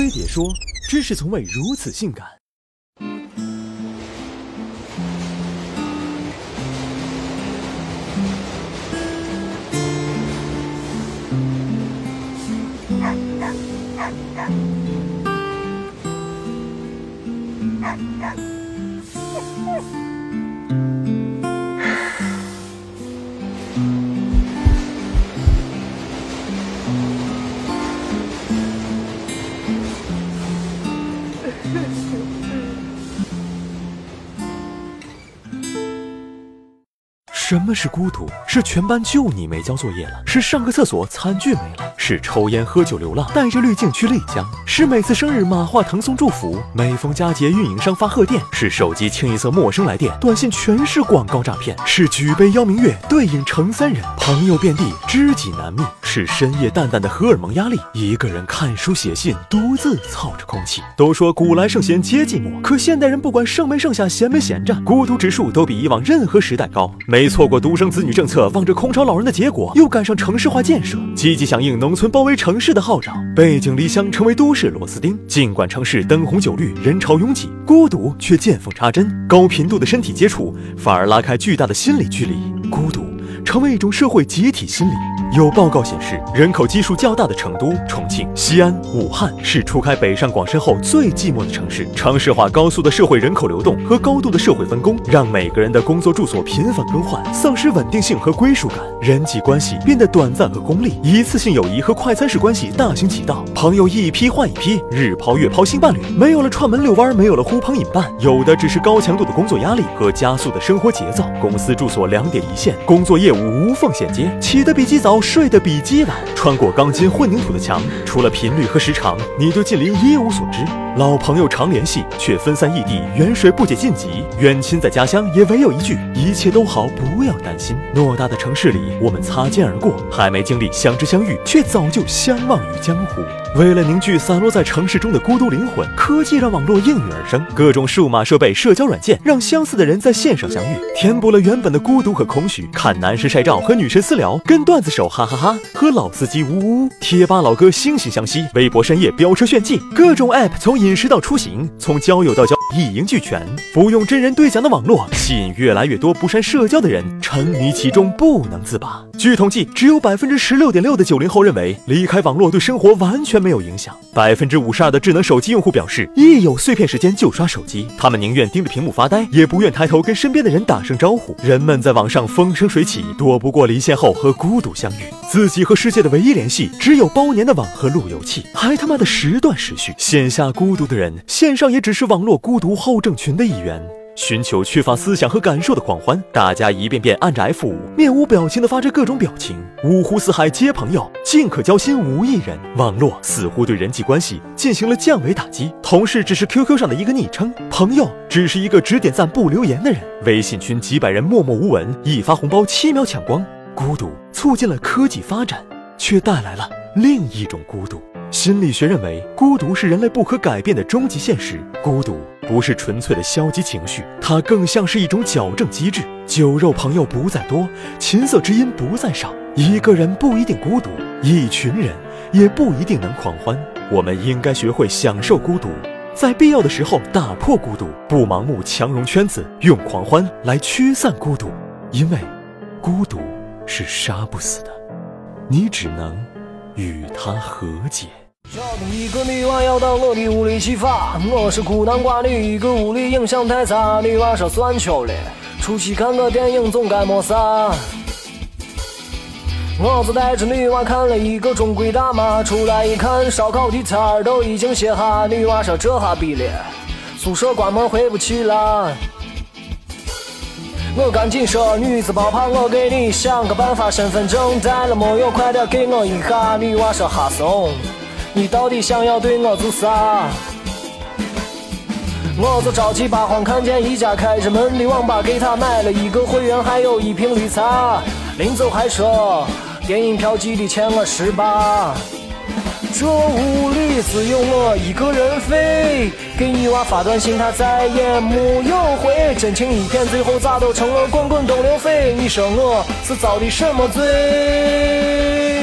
飞碟说：知识从未如此性感。什么是孤独？是全班就你没交作业了，是上个厕所餐具没了，是抽烟喝酒流浪，带着滤镜去丽江，是每次生日马化腾送祝福，每逢佳节运营商发贺电，是手机清一色陌生来电，短信全是广告诈骗，是举杯邀明月，对影成三人，朋友遍地，知己难觅，是深夜淡淡的荷尔蒙压力，一个人看书写信，独自操着空气。都说古来圣贤皆寂寞，可现代人不管剩没剩下，闲没闲着，孤独指数都比以往任何时代高。没错。过独生子女政策，望着空巢老人的结果，又赶上城市化建设，积极响应农村包围城市的号召，背井离乡成为都市螺丝钉。尽管城市灯红酒绿，人潮拥挤，孤独却见缝插针。高频度的身体接触，反而拉开巨大的心理距离。孤独成为一种社会集体心理。有报告显示，人口基数较大的成都、重庆、西安、武汉是初开北上广深后最寂寞的城市。城市化高速的社会人口流动和高度的社会分工，让每个人的工作住所频繁更换，丧失稳定性和归属感，人际关系变得短暂和功利，一次性友谊和快餐式关系大行其道，朋友一批换一批，日抛月抛新伴侣，没有了串门遛弯，没有了呼朋引伴，有的只是高强度的工作压力和加速的生活节奏。公司住所两点一线，工作业务无缝衔接，起得比鸡早。睡的比鸡晚，穿过钢筋混凝土的墙，除了频率和时长，你对近邻一无所知。老朋友常联系，却分散异地，远水不解近急。远亲在家乡，也唯有一句：一切都好，不要担心。偌大的城市里，我们擦肩而过，还没经历相知相遇，却早就相忘于江湖。为了凝聚散落在城市中的孤独灵魂，科技让网络应运而生，各种数码设备、社交软件让相似的人在线上相遇，填补了原本的孤独和空虚。看男神晒照和女神私聊，跟段子手哈哈哈，和老司机呜呜，贴吧老哥惺惺相惜，微博深夜飙车炫技，各种 app 从饮食到出行，从交友到交一应俱全。不用真人对讲的网络，吸引越来越多不善社交的人沉迷其中不能自拔。据统计，只有百分之十六点六的九零后认为离开网络对生活完全。没有影响。百分之五十二的智能手机用户表示，一有碎片时间就刷手机。他们宁愿盯着屏幕发呆，也不愿抬头跟身边的人打声招呼。人们在网上风生水起，躲不过离线后和孤独相遇。自己和世界的唯一联系，只有包年的网和路由器，还他妈的时断时续。线下孤独的人，线上也只是网络孤独后症群的一员。寻求缺乏思想和感受的狂欢，大家一遍遍按着 F 五，面无表情的发着各种表情。五湖四海皆朋友，尽可交心无一人。网络似乎对人际关系进行了降维打击，同事只是 QQ 上的一个昵称，朋友只是一个只点赞不留言的人。微信群几百人默默无闻，一发红包七秒抢光。孤独促进了科技发展，却带来了另一种孤独。心理学认为，孤独是人类不可改变的终极现实。孤独不是纯粹的消极情绪，它更像是一种矫正机制。酒肉朋友不在多，琴瑟知音不在少。一个人不一定孤独，一群人也不一定能狂欢。我们应该学会享受孤独，在必要的时候打破孤独，不盲目强融圈子，用狂欢来驱散孤独。因为，孤独是杀不死的，你只能与它和解。桥东一个女娃要到我的屋里洗发，我是孤男寡女，一个屋里影响太差。女娃说算球了，出去看个电影总该没啥。我就带着女娃看了一个中规大妈，出来一看烧烤的摊儿都已经歇下。女娃说这哈逼了，宿舍关门回不去了。我赶紧说女子别怕，我给你想个办法，身份证带了没有？快点给我一下。女娃说哈怂。你到底想要对我做啥？我就着急八慌，看见一家开着门的网吧，给他买了一个会员，还有一瓶绿茶。临走还说电影票记得欠我十八。这屋里只有我一个人飞，给女娃发短信，她再也没有回。真情一片，最后咋都成了滚滚东流水？你说我是遭的什么罪？